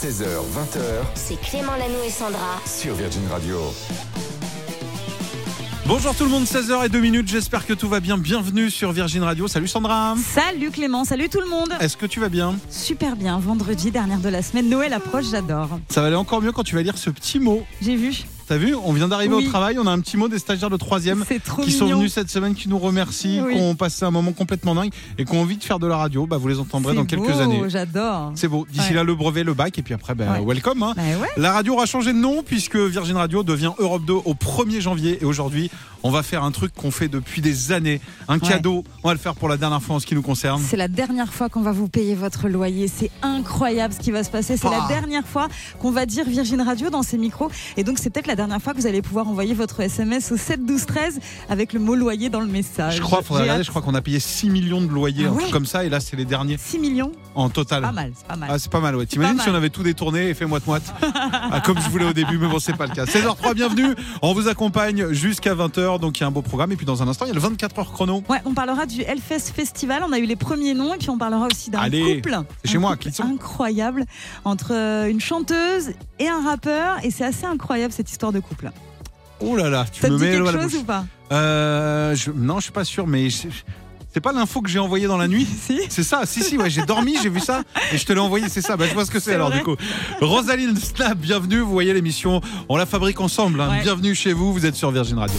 16h, 20h C'est Clément Lanou et Sandra. sur Virgin Radio. Bonjour tout le monde, 16h et 2 minutes, j'espère que tout va bien. Bienvenue sur Virgin Radio. Salut Sandra. Salut Clément, salut tout le monde. Est-ce que tu vas bien? Super bien, vendredi, dernière de la semaine, Noël approche, j'adore. Ça va aller encore mieux quand tu vas lire ce petit mot. J'ai vu, T'as vu On vient d'arriver Oui. au travail, on a un petit mot des stagiaires de 3 c'est trop qui sont venus cette semaine, qui nous remercient, Oui. qui ont passé un moment complètement dingue et qui ont envie de faire de la radio. Bah, vous les entendrez dans quelques années. J'adore. C'est beau. D'ici Ouais. là, le brevet, le bac et puis après, bah, Ouais. welcome. hein. Bah ouais. La radio aura changé de nom puisque Virgin Radio devient Europe 2 au 1er janvier. Et aujourd'hui, on va faire un truc qu'on fait depuis des années. Un Ouais. cadeau. On va le faire pour la dernière fois en ce qui nous concerne. C'est la dernière fois qu'on va vous payer votre loyer. C'est incroyable ce qui va se passer. C'est Ah. la dernière fois qu'on va dire Virgin Radio dans ces micros. Et donc, c'est peut-être la dernière fois que vous allez pouvoir envoyer votre SMS au 7 12 13 avec le mot loyer dans le message. Je crois, faudrait regarder, je crois qu'on a payé 6 millions de loyers, Ah un ouais truc comme ça, et là c'est les derniers 6 millions, en total. pas mal, c'est pas mal. Ah, c'est pas mal, ouais. T'imagines si on avait tout détourné et fait moite-moite? Ah, Comme je voulais au début, mais bon, c'est pas le cas. 16h03, bienvenue. On vous accompagne jusqu'à 20h, donc il y a un beau programme. Et puis dans un instant, il y a le 24h chrono. Ouais, on parlera du Hellfest Festival. On a eu les premiers noms et puis on parlera aussi d'un couple. c'est chez moi, couple Clisson. Incroyable entre euh, une chanteuse et un rappeur et c'est assez incroyable cette histoire de couple. Oh là là, tu Ça te me dit mets à quelque chose bouche. ou pas? Euh, je- non, je suis pas sûr, mais je- c'est pas l'info que j'ai envoyée dans la nuit. Si. C'est ça, si, si, ouais, j'ai dormi, j'ai vu ça et je te l'ai envoyé, c'est ça. Bah, je vois ce que c'est alors, du coup. Rosaline Snap, bienvenue. Vous voyez l'émission, on la fabrique ensemble. hein. Ouais. Bienvenue chez vous, vous êtes sur Virgin Radio.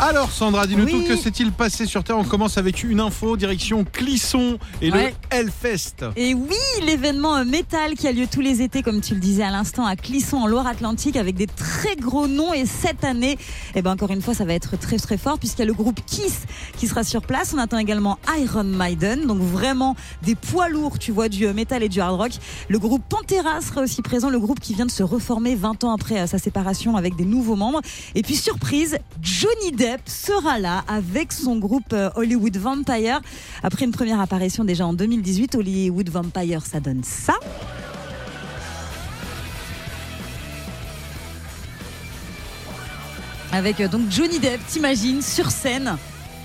Alors, Sandra, dis-nous Oui. tout, que s'est-il passé sur Terre? On commence avec une info, direction Clisson et Ouais. le Hellfest. Et oui, l'événement métal qui a lieu tous les étés, comme tu le disais à l'instant, à Clisson, en Loire-Atlantique, avec des très gros noms. Et cette année, eh ben, encore une fois, ça va être très très fort, puisqu'il y a le groupe Kiss qui sera sur place. On attend également Iron Maiden, donc vraiment des poids lourds, tu vois, du euh, métal et du hard rock. Le groupe Pantera sera aussi présent, le groupe qui vient de se reformer 20 ans après euh, sa séparation avec des nouveaux membres. Et puis, surprise, Johnny Depp sera là avec son groupe euh, Hollywood Vampire. Après une première apparition déjà en 2018, Hollywood Vampire, ça donne ça. Avec euh, donc Johnny Depp, t'imagines, sur scène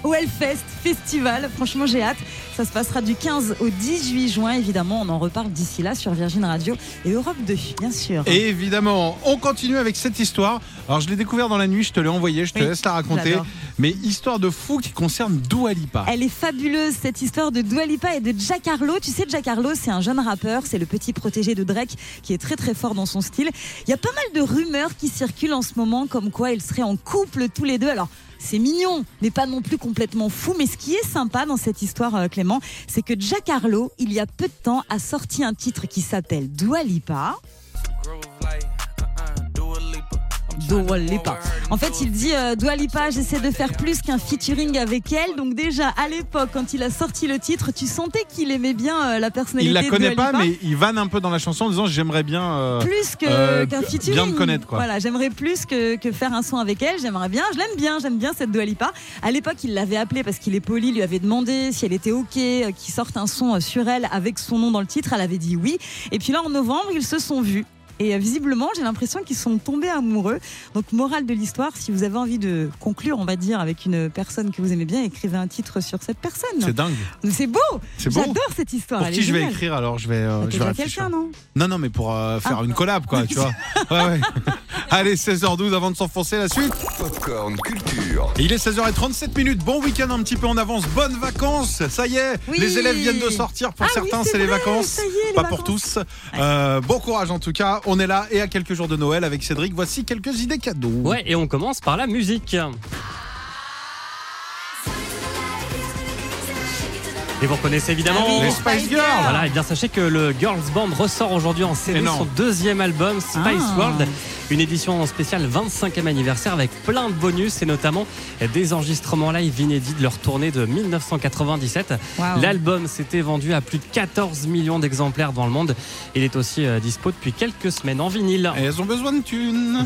au Hellfest Festival. Franchement, j'ai hâte. Ça se passera du 15 au 18 juin. Évidemment, on en reparle d'ici là sur Virgin Radio et Europe 2, bien sûr. Et évidemment, on continue avec cette histoire. Alors, je l'ai découvert dans la nuit, je te l'ai envoyé, je te Oui, laisse la raconter. Mais histoire de fou qui concerne Dua Lipa. Elle est fabuleuse cette histoire de Dua Lipa et de Jack Harlow. Tu sais, Jack Harlow, c'est un jeune rappeur, c'est le petit protégé de Drake qui est très très fort dans son style. Il y a pas mal de rumeurs qui circulent en ce moment comme quoi ils seraient en couple tous les deux. Alors, c'est mignon, mais pas non plus complètement fou. Mais ce qui est sympa dans cette histoire, euh, Clément, c'est que Jack il y a peu de temps, a sorti un titre qui s'appelle Dua Lipa. Dua Lipa. En fait, il dit euh, Dua Lipa, j'essaie de faire plus qu'un featuring avec elle. Donc déjà, à l'époque, quand il a sorti le titre, tu sentais qu'il aimait bien euh, la personnalité Il la de connaît pas, mais il vanne un peu dans la chanson en disant J'aimerais bien. euh, plus euh, qu'un bien featuring. me connaître, quoi. Voilà, j'aimerais plus que, que faire un son avec elle. J'aimerais bien, je l'aime bien, j'aime bien cette Dua Lipa. À l'époque, il l'avait appelée parce qu'il est poli, lui avait demandé si elle était ok, qu'il sorte un son sur elle avec son nom dans le titre. Elle avait dit oui. Et puis là, en novembre, ils se sont vus. Et euh, visiblement, j'ai l'impression qu'ils sont tombés amoureux. Donc, morale de l'histoire, si vous avez envie de conclure, on va dire, avec une personne que vous aimez bien, écrivez un titre sur cette personne. C'est dingue. C'est beau C'est beau. J'adore cette histoire. Pour qui je vais écrire alors Je vais, euh, je vais quelqu'un, non? Non, non, mais pour euh, faire Ah. une collab, quoi, tu vois. Ouais, ouais. Allez, 16h12 avant de s'enfoncer la suite. Popcorn Culture. Et il est 16h37 minutes. Bon week-end un petit peu en avance. Bonnes vacances. Ça y est, Oui. les élèves viennent de sortir. Pour Ah oui, certains, c'est c'est les vacances. ça y est, les Pas pour tous. Euh, bon courage en tout cas. On est là et à quelques jours de Noël avec Cédric. Voici quelques idées cadeaux. Ouais, et on commence par la musique. Et vous reconnaissez évidemment. Ah oui, Les Spice Girls. Voilà, et bien sachez que le Girls Band ressort aujourd'hui en CD son deuxième album Spice Ah. World, une édition spéciale 25e anniversaire avec plein de bonus et notamment des enregistrements live inédits de leur tournée de 1997. Waouh. L'album s'était vendu à plus de 14 millions d'exemplaires dans le monde. Il est aussi euh, dispo depuis quelques semaines en vinyle. Et elles ont besoin de thunes.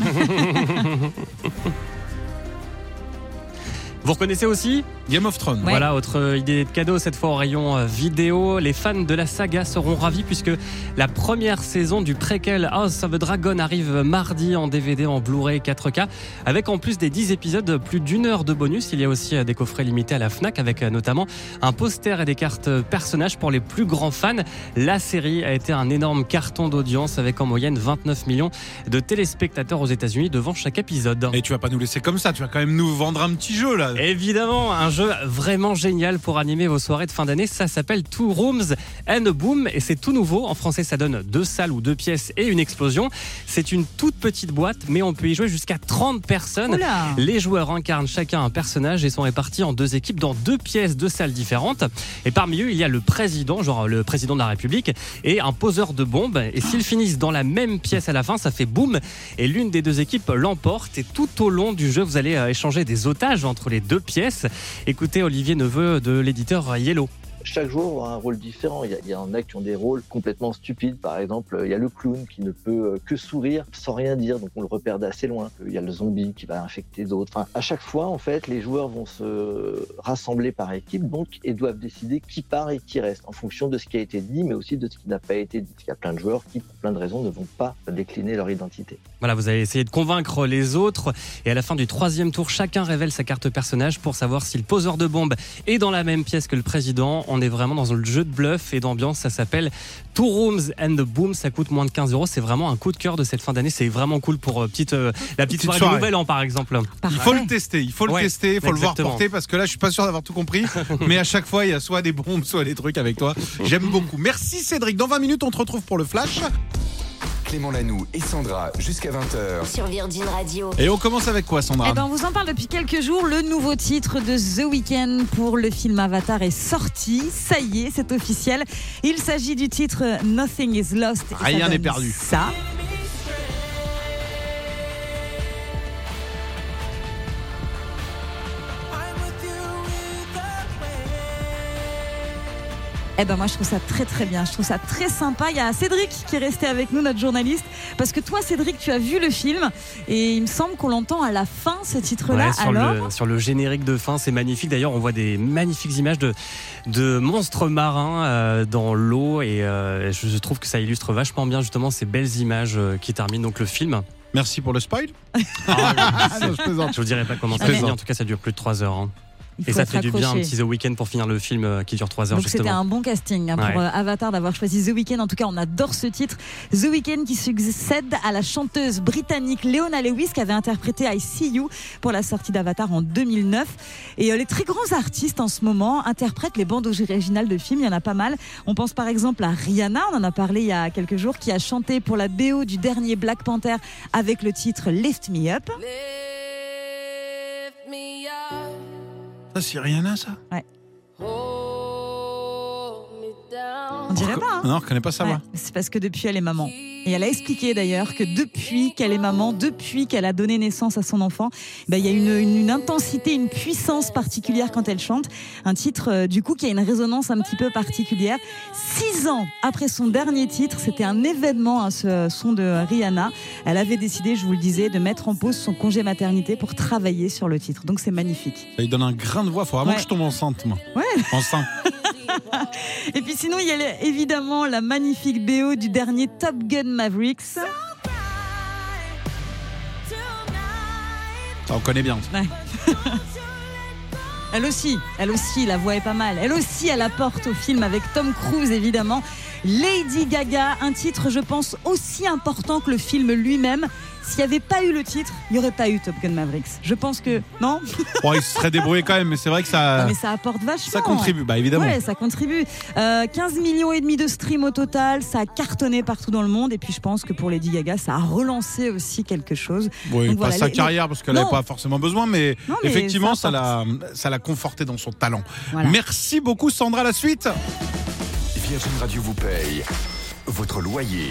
Vous reconnaissez aussi Game of Thrones. Ouais. Voilà, autre euh, idée de cadeau, cette fois au rayon euh, vidéo. Les fans de la saga seront ravis puisque la première saison du préquel House of the Dragon arrive mardi en DVD, en Blu-ray 4K, avec en plus des 10 épisodes, plus d'une heure de bonus. Il y a aussi euh, des coffrets limités à la FNAC avec notamment un poster et des cartes personnages pour les plus grands fans. La série a été un énorme carton d'audience avec en moyenne 29 millions de téléspectateurs aux États-Unis devant chaque épisode. Et tu vas pas nous laisser comme ça, tu vas quand même nous vendre un petit jeu là. Évidemment, un jeu vraiment génial pour animer vos soirées de fin d'année. Ça s'appelle Two Rooms and a Boom et c'est tout nouveau. En français, ça donne deux salles ou deux pièces et une explosion. C'est une toute petite boîte, mais on peut y jouer jusqu'à 30 personnes. Oula. Les joueurs incarnent chacun un personnage et sont répartis en deux équipes dans deux pièces, deux salles différentes. Et parmi eux, il y a le président, genre le président de la République, et un poseur de bombes. Et s'ils finissent dans la même pièce à la fin, ça fait boum. Et l'une des deux équipes l'emporte. Et tout au long du jeu, vous allez euh, échanger des otages entre les deux pièces. Écoutez Olivier Neveu de l'éditeur Yellow. Chaque joueur a un rôle différent. Il y, en a qui ont des rôles complètement stupides. Par exemple, il y a le clown qui ne peut euh, que sourire sans rien dire, donc on le repère d'assez loin. Il y a le zombie qui va infecter d'autres. Enfin, à chaque fois, en fait, les joueurs vont se rassembler par équipe, donc et doivent décider qui part et qui reste en fonction de ce qui a été dit, mais aussi de ce qui n'a pas été dit. Il y a plein de joueurs qui, pour plein de raisons, ne vont pas décliner leur identité. Voilà, vous allez essayer de convaincre les autres. Et à la fin du troisième tour, chacun révèle sa carte personnage pour savoir si le poseur de bombe est dans la même pièce que le président. On est vraiment dans le jeu de bluff et d'ambiance. Ça s'appelle Two Rooms and the Boom. Ça coûte moins de 15 euros. C'est vraiment un coup de cœur de cette fin d'année. C'est vraiment cool pour euh, petite, euh, la petite, Petite soirée, soirée. du Nouvel An, par exemple. Il faut le tester, il faut le Ouais, tester, il faut le voir porter parce que là je suis pas sûr d'avoir tout compris. mais à chaque fois il y a soit des bombes, soit des trucs avec toi. J'aime beaucoup. Merci Cédric. Dans 20 minutes on te retrouve pour le flash. Clément Lanoux et Sandra jusqu'à 20h. Sur Virgin Radio. Et on commence avec quoi Sandra Eh ben, on vous en parle depuis quelques jours. Le nouveau titre de The Weeknd pour le film Avatar est sorti. Ça y est, c'est officiel. Il s'agit du titre Nothing is Lost. Rien n'est perdu. Ça. Eh ben moi je trouve ça très très bien, je trouve ça très sympa. Il y a Cédric qui est resté avec nous, notre journaliste, parce que toi Cédric tu as vu le film et il me semble qu'on l'entend à la fin ce titre-là. Ouais, sur, Alors le, sur le générique de fin, c'est magnifique. D'ailleurs, on voit des magnifiques images de, de monstres marins euh, dans l'eau et euh, je, je trouve que ça illustre vachement bien justement ces belles images euh, qui terminent donc le film. Merci pour le spoil. Ah, non, je je vous dirai pas comment ça finit. En tout cas, ça dure plus de 3 heures. hein. Il Et ça fait du bien un petit The Weeknd pour finir le film euh, qui dure 3 heures Donc c'était un bon casting hein, pour Ouais. euh, Avatar d'avoir choisi The Weeknd. En tout cas, on adore ce titre. The Weeknd qui succède à la chanteuse britannique Leona Lewis qui avait interprété I See You pour la sortie d'Avatar en 2009. Et euh, les très grands artistes en ce moment interprètent les bandes originales de films. Il y en a pas mal. On pense par exemple à Rihanna, on en a parlé il y a quelques jours, qui a chanté pour la BO du dernier Black Panther avec le titre Lift Me Up. Ça c'est Rihanna ça? Me down. On dirait pas. hein Non, je connais pas sa Ouais, c'est parce que depuis elle est maman. Et elle a expliqué d'ailleurs que depuis qu'elle est maman, depuis qu'elle a donné naissance à son enfant, ben, il y a une, une- une intensité, une puissance particulière quand elle chante. Un titre euh, du coup qui a une résonance un petit peu particulière. Six ans après son dernier titre, c'était un événement, hein, ce son de Rihanna. Elle avait décidé, je vous le disais, de mettre en pause son congé maternité pour travailler sur le titre. Donc c'est magnifique. Ça lui donne un grain de voix. Faut vraiment Ouais. que je tombe enceinte moi. Ouais. Enceinte. Et puis sinon, il y a évidemment la magnifique BO du dernier Top Gun Mavericks. Ça on connaît bien. Elle aussi, elle aussi, la voix est pas mal. Elle aussi, elle apporte au film avec Tom Cruise, évidemment. Lady Gaga, un titre, je pense, aussi important que le film lui-même. S'il n'y avait pas eu le titre, il n'y aurait pas eu Top Gun Mavericks. Je pense que. Non, Bon, il se serait débrouillé quand même, mais c'est vrai que Non, ça, Mais ça apporte vachement. ça contribue. Bah évidemment. Ouais, ça contribue. Euh, 15 millions et demi de streams au total, ça a cartonné partout dans le monde. Et puis je pense que pour Lady Gaga, ça a relancé aussi quelque chose. Oui, Donc pas voilà, sa les- carrière parce qu'elle n'avait pas forcément besoin, mais, Non, mais effectivement, ça ça l'a, ça l'a conforté dans son talent. Voilà. Merci beaucoup, Sandra. La suite. Virgin Radio vous paye votre loyer.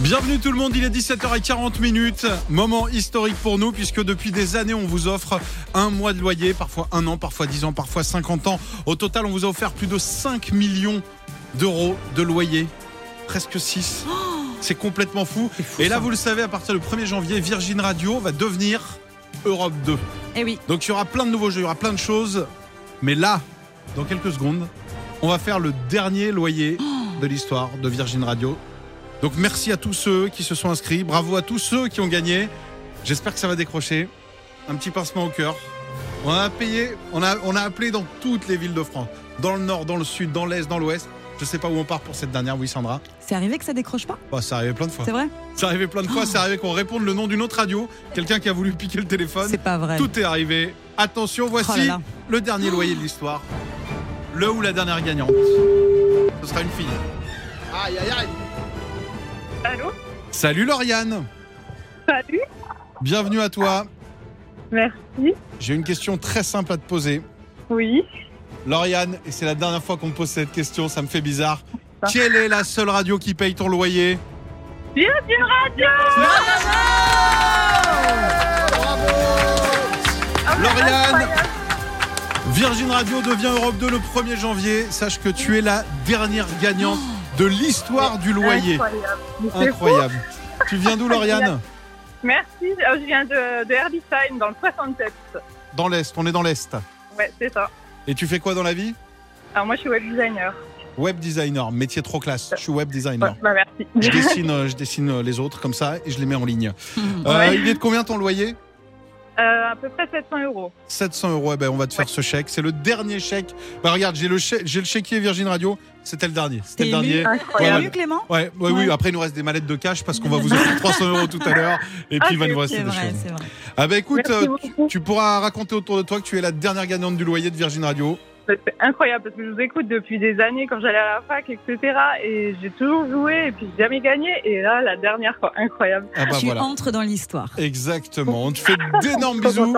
Bienvenue tout le monde, il est 17h40 minutes. Moment historique pour nous puisque depuis des années on vous offre un mois de loyer, parfois un an, parfois 10 ans, parfois 50 ans. Au total on vous a offert plus de 5 millions d'euros de loyer. Presque 6. C'est complètement fou. Et là vous le savez, à partir du 1er janvier, Virgin Radio va devenir Europe 2. Eh oui. Donc il y aura plein de nouveaux jeux, il y aura plein de choses. Mais là, dans quelques secondes, on va faire le dernier loyer de l'histoire de Virgin Radio. Donc merci à tous ceux qui se sont inscrits. Bravo à tous ceux qui ont gagné. J'espère que ça va décrocher. Un petit pincement au cœur. On a payé, on a, on a appelé dans toutes les villes de France. Dans le nord, dans le sud, dans l'est, dans l'ouest. Je sais pas où on part pour cette dernière, oui Sandra. C'est arrivé que ça décroche pas? Bah, ça arrivé plein de fois. C'est vrai? C'est arrivé plein de fois, c'est arrivé qu'on réponde le nom d'une autre radio, quelqu'un qui a voulu piquer le téléphone. C'est pas vrai. Tout est arrivé. Attention, voici Oh là là. le dernier loyer de l'histoire. Le ou la dernière gagnante. Ce sera une fille. Aïe aïe aïe. Allô Salut Lauriane. Salut Bienvenue à toi. Merci. J'ai une question très simple à te poser. Oui. Lauriane, et c'est la dernière fois qu'on me pose cette question, ça me fait bizarre. Ah. Quelle est la seule radio qui paye ton loyer? Virgin Radio Lauriane Virgin Radio devient Europe 2 le 1er janvier. Sache que tu es la dernière gagnante de l'histoire du loyer. Incroyable. Incroyable. Tu viens d'où Lauriane Merci. Euh, Je viens de, de Herbisheim, dans le 67. Dans l'Est, on est dans l'Est. Ouais, c'est ça. Et tu fais quoi dans la vie? Alors moi, je suis web designer. Web designer, métier trop classe. Je suis web Ouais, designer. bah merci. Je dessine, euh, je dessine euh, les autres comme ça et je les mets en ligne. Euh, Ouais. Il est de combien ton loyer? Euh, à peu près 700 euros. 700 euros. Eh ben, on va te faire Ouais. ce chèque. C'est le dernier chèque. Bah regarde, j'ai le chèque, j'ai le chéquier Virgin Radio. C'était le dernier. C'était le dernier. T'es Incroyable. ému, Clément Ouais, ouais, oui. Ouais. Après, il nous reste des mallettes de cash parce qu'on va vous offrir 300 euros tout à l'heure. Et puis, il va nous rester C'est des vrai, choses. c'est vrai. Ah bah écoute, euh, tu pourras raconter autour de toi que tu es la dernière gagnante du loyer de Virgin Radio. C'est incroyable parce que je vous écoute depuis des années quand j'allais à la fac, etc. Et j'ai toujours joué et puis j'ai jamais gagné. Et là, la dernière fois, incroyable. Ah bah tu voilà. entres dans l'histoire. Exactement. On te fait d'énormes bisous.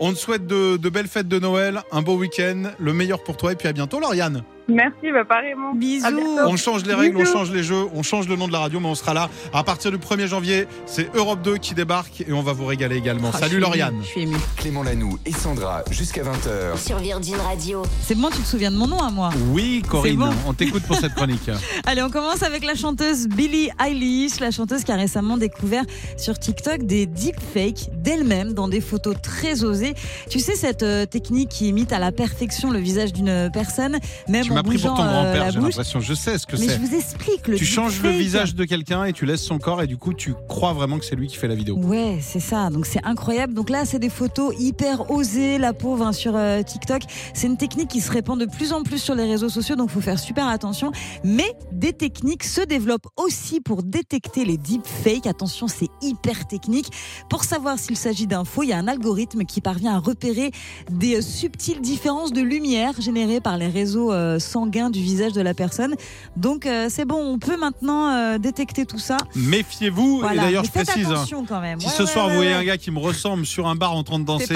On te souhaite de, de belles fêtes de Noël, un beau week-end, le meilleur pour toi et puis à bientôt Lauriane. Merci, bah pareillement. Bisous. On change les règles, on change les jeux, on change le nom de la radio mais on sera là à partir du 1er janvier. C'est Europe 2 qui débarque et on va vous régaler également. Ah, Salut Lauriane. Je suis émue. Clément Lanoux et Sandra jusqu'à 20h. Sur Virgin Radio. C'est bon, tu te souviens de mon nom à moi. Oui Corinne, bon. on t'écoute pour cette chronique. Allez, on commence avec la chanteuse Billie Eilish, la chanteuse qui a récemment découvert sur TikTok des deepfakes d'elle-même dans des photos très osées. Tu sais, cette euh, technique qui imite à la perfection le visage d'une personne, même tu m'as pris pour ton euh, grand-père, j'ai l'impression. Je sais ce que Mais je c'est. vous explique le Tu changes le visage de quelqu'un et tu laisses son corps et du coup tu crois vraiment que c'est lui qui fait la vidéo. Ouais, c'est ça. Donc c'est incroyable. Donc là, c'est des photos hyper osées, la pauvre, hein, sur euh, TikTok. C'est une technique qui se répand de plus en plus sur les réseaux sociaux, donc faut faire super attention. Mais des techniques se développent aussi pour détecter les deepfakes. Attention, c'est hyper technique. Pour savoir s'il s'agit d'un faux, il y a un algorithme qui parvient à repérer des euh, subtiles différences de lumière générées par les réseaux euh, sanguins du visage de la personne. Donc euh, c'est bon, on peut maintenant euh, détecter tout ça. Méfiez-vous Voilà. et d'ailleurs je précise. hein, attention quand même. Si Ouais, ce ouais, soir ouais, vous voyez un gars qui me ressemble sur un bar en train de danser,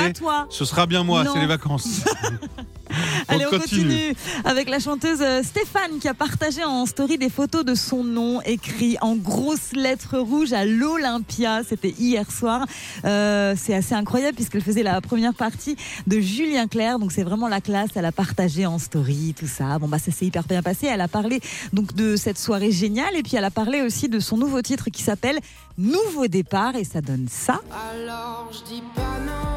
ce sera bien moi, c'est les vacances. Allez, on continue. continue. avec la chanteuse euh, Stéphane qui a partagé en story des photos de son nom écrit en grosses lettres rouges à l'Olympia. C'était hier soir. Euh, c'est assez incroyable puisqu'elle faisait la première partie de Julien Clerc. Donc c'est vraiment la classe. Elle a partagé en story tout ça. Bon bah ça s'est hyper bien passé. Elle a parlé donc de cette soirée géniale et puis elle a parlé aussi de son nouveau titre qui s'appelle Nouveau départ et ça donne ça. Alors je dis pas non,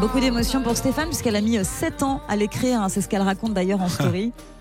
Beaucoup d'émotions pour Stéphane puisqu'elle a mis 7 ans à l'écrire. hein. C'est ce qu'elle raconte d'ailleurs en story.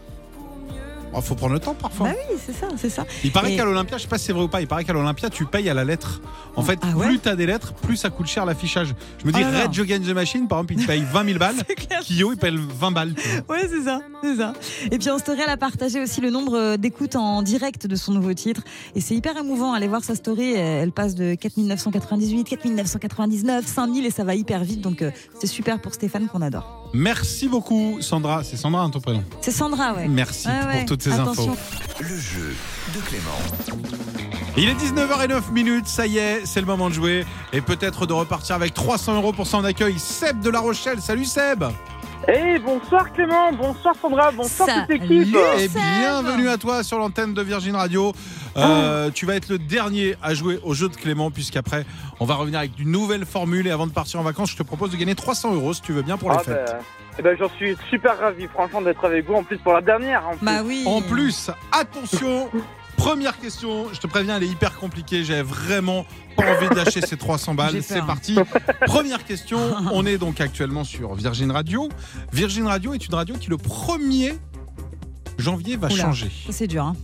Il faut prendre le temps parfois. bah oui, c'est ça, c'est ça. Il paraît Et- qu'à l'Olympia, je sais pas si c'est vrai ou pas, il paraît qu'à l'Olympia, tu payes à la lettre. En fait, Ah ouais plus t'as des lettres, plus ça coûte cher l'affichage. Je me dis, Ah. Red Against the Machine, par exemple, il te paye 20 000 balles. Kyo, il paye 20 balles. tu. Ouais, c'est ça, c'est ça. Et puis en story, elle a partagé aussi le nombre euh, d'écoutes en direct de son nouveau titre. Et c'est hyper émouvant. Allez voir sa story. euh, Elle passe de 4998, 4999, 5000 et ça va hyper vite. Donc euh, c'est super pour Stéphane qu'on adore. Merci beaucoup, Sandra. C'est Sandra, hein, ton prénom. C'est Sandra, ouais. Merci Ouais, pour ouais. Toutes ces Attention. infos. Le jeu de Clément. Il est 19h09 minutes, ça y est, c'est le moment de jouer et peut-être de repartir avec 300 euros pour son accueil. Seb de La Rochelle, salut Seb Eh, bonsoir Clément, bonsour Sandra, bonsoir toute l'équipe. Et bienvenue à toi sur l'antenne de Virgin Radio. Euh, Tu vas être le dernier à jouer au jeu de Clément puisqu'après on va revenir avec une nouvelle formule et avant de partir en vacances, je te propose de gagner 300 euros si tu veux bien pour les Ah fêtes. ben, eh ben, j'en suis super ravi, franchement, d'être avec vous. En plus, pour la dernière. En plus. Bah oui. En plus, attention, Première question, je te préviens, elle est hyper compliquée. J'avais vraiment pas envie de lâcher ces 300 balles. C'est parti. Première question, on est donc actuellement sur Virgin Radio. Virgin Radio est une radio qui, le 1er janvier, va Oula. changer. C'est dur. Hein.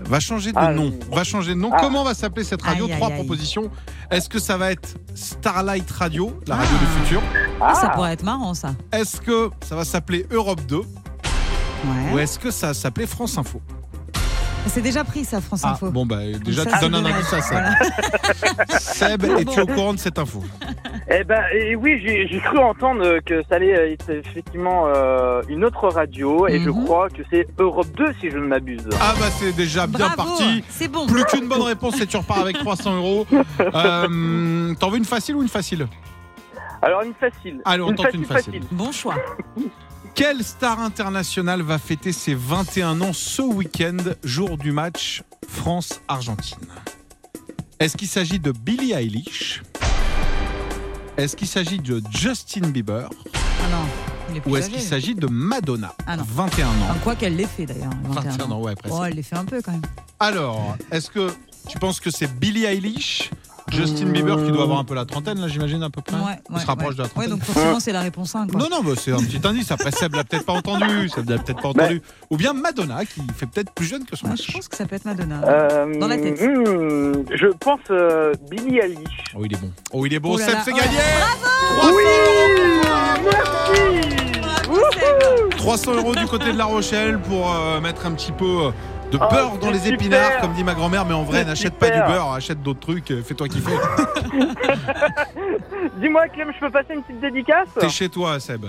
Va changer de Ah, nom. Va changer de nom. Ah. Comment va s'appeler cette radio Aïe, Trois aïe. propositions. Est-ce que ça va être Starlight Radio, la radio du futur Ah, ça Ah. pourrait être marrant, ça. Est-ce que ça va s'appeler Europe 2 Ouais. Ou est-ce que ça va s'appeler France Info C'est déjà pris, ça, France Ah, Info. bon, bah, déjà, Ça, tu donnes un indice à Seb. Voilà. Seb, es-tu au courant de cette info? Eh ben, et oui, j'ai cru entendre que ça allait être effectivement euh, une autre radio, et je Mhm. crois que c'est Europe 2 si je ne m'abuse. Ah, bah, c'est déjà bien Bravo, parti. C'est bon. Plus qu'une bonne réponse et tu repars avec 300 euros. Euh, T'en veux une facile ou une facile? Alors une facile. Allez, on une tente une facile. Bon choix. Quelle star internationale va fêter ses 21 ans ce week-end, jour du match France-Argentine? Est-ce qu'il s'agit de Billie Eilish? Est-ce qu'il s'agit de Justin Bieber? Ah non, Ou est-ce qu'il s'agit de Madonna Ah non. 21 ans? Enfin, quoi qu'elle l'ait fait d'ailleurs. 21 ans, ouais, presque. Oh, elle l'ait fait un peu quand même. Alors, est-ce que tu penses que c'est Billie Eilish Justin Bieber qui doit avoir un peu la trentaine, là, j'imagine, à peu près Ouais, On ouais, se rapproche ouais. de la Ouais, trentaine. donc forcément, c'est la réponse 1. Quoi. Non, non, bah, c'est un petit indice. Après, Seb l'a peut-être pas entendu. Seb l'a peut-être pas entendu. Ou bien Madonna, qui fait peut-être plus jeune que son Ouais, âge. je pense que ça peut être Madonna. Euh, Dans la tête. hmm, je pense euh, Billie Eilish. Oh, il est bon. Oh, il est bon. Oh là Seb, là. c'est Oh. gagné Oui Merci Bravo, Seb. 300 euros du côté de La Rochelle pour euh, mettre un petit peu euh, de Oh, beurre dans les super. épinards, comme dit ma grand-mère. Mais en vrai, n'achète pas du beurre, achète d'autres trucs. euh, Fais-toi kiffer. Dis-moi Clem, je peux passer une petite dédicace? T'es chez toi, Seb.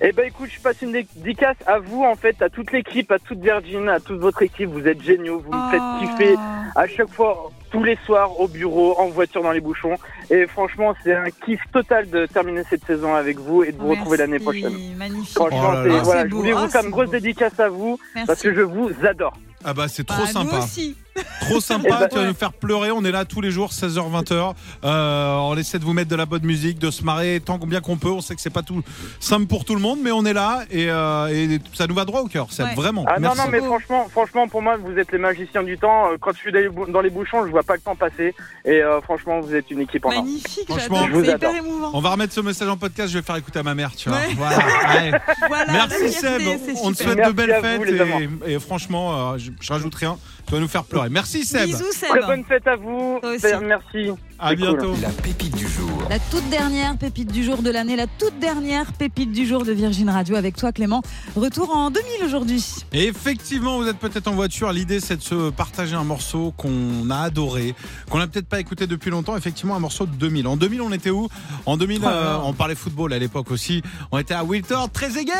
Eh ben écoute, je passe une dédicace à vous en fait, à toute l'équipe, à toute Virgin, à toute votre équipe. Vous êtes géniaux, vous me faites Oh. kiffer à chaque fois, tous les soirs, au bureau, en voiture, dans les bouchons. Et franchement, c'est un kiff total de terminer cette saison avec vous et de vous retrouver l'année prochaine. Magnifique. Franchement, Oh là c'est- là. voilà, C'est je voulais Ah, vous faire c'est une grosse beau. dédicace à vous Merci. parce que je vous adore. Ah bah c'est trop Bah, sympa. Nous aussi. Trop sympa, Eh ben, tu vas ouais. nous faire pleurer. On est là tous les jours, 16h, 20h. Euh, on essaie de vous mettre de la bonne musique, de se marrer tant bien qu'on peut. On sait que c'est pas tout simple pour tout le monde, mais on est là et, euh, et ça nous va droit au cœur. Ouais. vraiment. Ah Merci. non, non, mais franchement, franchement, pour moi, vous êtes les magiciens du temps. Euh, Quand je suis dans les bouchons, je vois pas le temps passer. Et euh, franchement, vous êtes une équipe en or. Magnifique, Franchement, je vous hyper émouvant. On va remettre ce message en podcast. Je vais faire écouter à ma mère, tu vois. Ouais. Voilà. Ouais. Voilà, Merci Seb. On te souhaite de belles fêtes vous, et, et franchement, euh, je, je rajoute rien. Tu vas nous faire pleurer. Merci Seb. Bisous, Seb. Très bonne fête à vous. Toi aussi. Merci. À cool. bientôt. La pépite du jour. La toute dernière pépite du jour de l'année, la toute dernière pépite du jour de Virgin Radio avec toi Clément. Retour en 2000 aujourd'hui. Effectivement, vous êtes peut-être en voiture. L'idée, c'est de se partager un morceau qu'on a adoré, qu'on n'a peut-être pas écouté depuis longtemps. Effectivement, un morceau de 2000. En 2000, on était où? En 2000, Oh là euh, on parlait football à l'époque aussi. On était à Wiltord, très aigué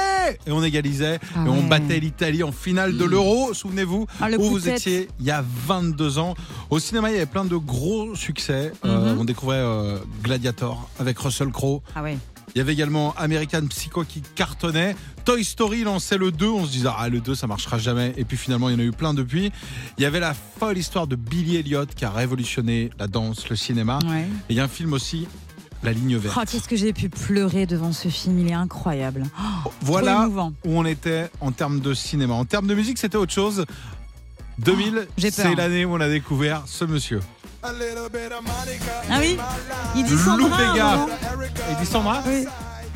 Et on égalisait. Ah et on ouais. battait l'Italie en finale de l'Euro. Souvenez-vous, Ah, où vous de il y a 22 ans. Au cinéma, il y avait plein de gros succès. Euh, Mhm. on découvrait euh, Gladiator avec Russell Crowe. Ah ouais. Il y avait également American Psycho qui cartonnait. Toy Story lançait le 2. On se disait, ah, le 2, ça marchera jamais. Et puis finalement, il y en a eu plein depuis. Il y avait la folle histoire de Billy Elliot qui a révolutionné la danse, le cinéma. ouais. Et il y a un film aussi, La ligne verte. Oh, qu'est-ce que j'ai pu pleurer devant ce film, il est incroyable. Oh, voilà où on était en termes de cinéma. En termes de musique, c'était autre chose. 2000, Oh, j'ai peur. c'est l'année où on a découvert ce monsieur. Ah oui Il dit Sandra. Il dit Sandra Oui.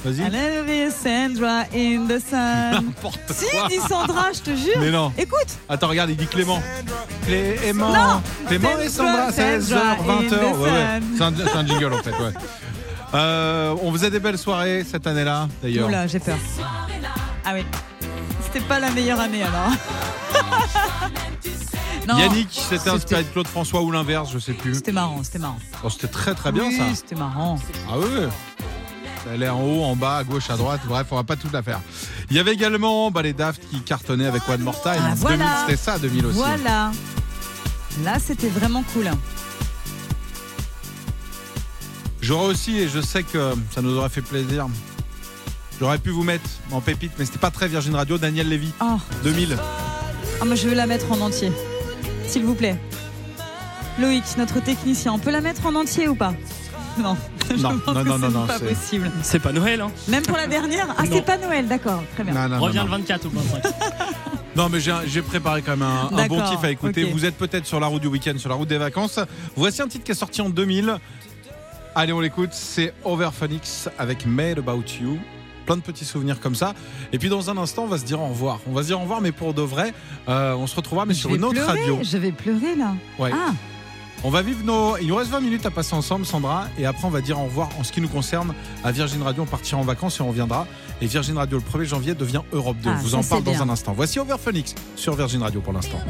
Vas-y. I Sandra in the sun. N'importe si, quoi. il dit Sandra, je te jure. Mais non. Écoute, Attends, regarde, il dit Clément. Clément. Non. Clément et Sandra, Sandra 16h, in 20h. the Ouais, ouais. sun. C'est un, c'est un jingle en fait, ouais. Euh, on faisait des belles soirées cette année-là, d'ailleurs. Oula, j'ai peur. Ah oui. C'était pas la meilleure année alors. non, Yannick C'était- inspiré de Claude François ou l'inverse, je sais plus. C'était marrant, c'était marrant. Oh, c'était très très bien oui, ça. C'était marrant. Ah oui, oui. Ça allait en haut, en bas, à gauche, à droite. Bref, on va pas tout la faire. Il y avait également bah, les Daft qui cartonnaient avec One More Time. Ah, voilà. 2000, c'était ça, 2000 aussi. Voilà. Là, c'était vraiment cool. J'aurais aussi, et je sais que ça nous aurait fait plaisir, j'aurais pu vous mettre en pépite, mais c'était pas très Virgin Radio, Daniel Lévy, Oh, 2000. ah, moi, je veux la mettre en entier. S'il vous plaît. Loïc, notre technicien, on peut la mettre en entier ou pas? Non. Je Non, pense non, que non, c'est non, non, pas c'est- possible. C'est pas Noël, hein Même pour la dernière? Ah, Non. c'est pas Noël, d'accord. Très bien. Non, Reviens non. le 24 ou le 25. Non, mais j'ai j'ai préparé quand même un, un bon kiff à écouter. Vous êtes peut-être sur la route du week-end, sur la route des vacances. Voici un titre qui est sorti en 2000. Allez, on l'écoute. C'est Overphonics avec Made About You. Plein de petits souvenirs comme ça. Et puis dans un instant, on va se dire au revoir. On va se dire au revoir, mais pour de vrai, euh, on se retrouvera, mais Je sur une autre pleurer, radio. Je vais pleurer là. Ouais. Ah, On va vivre nos. Il nous reste 20 minutes à passer ensemble, Sandra, et après on va dire au revoir en ce qui nous concerne. À Virgin Radio, on partira en vacances et on reviendra. Et Virgin Radio, le 1er janvier, devient Europe 2. Ah, vous en parle dans bien. un instant. Voici Overphonics sur Virgin Radio pour l'instant.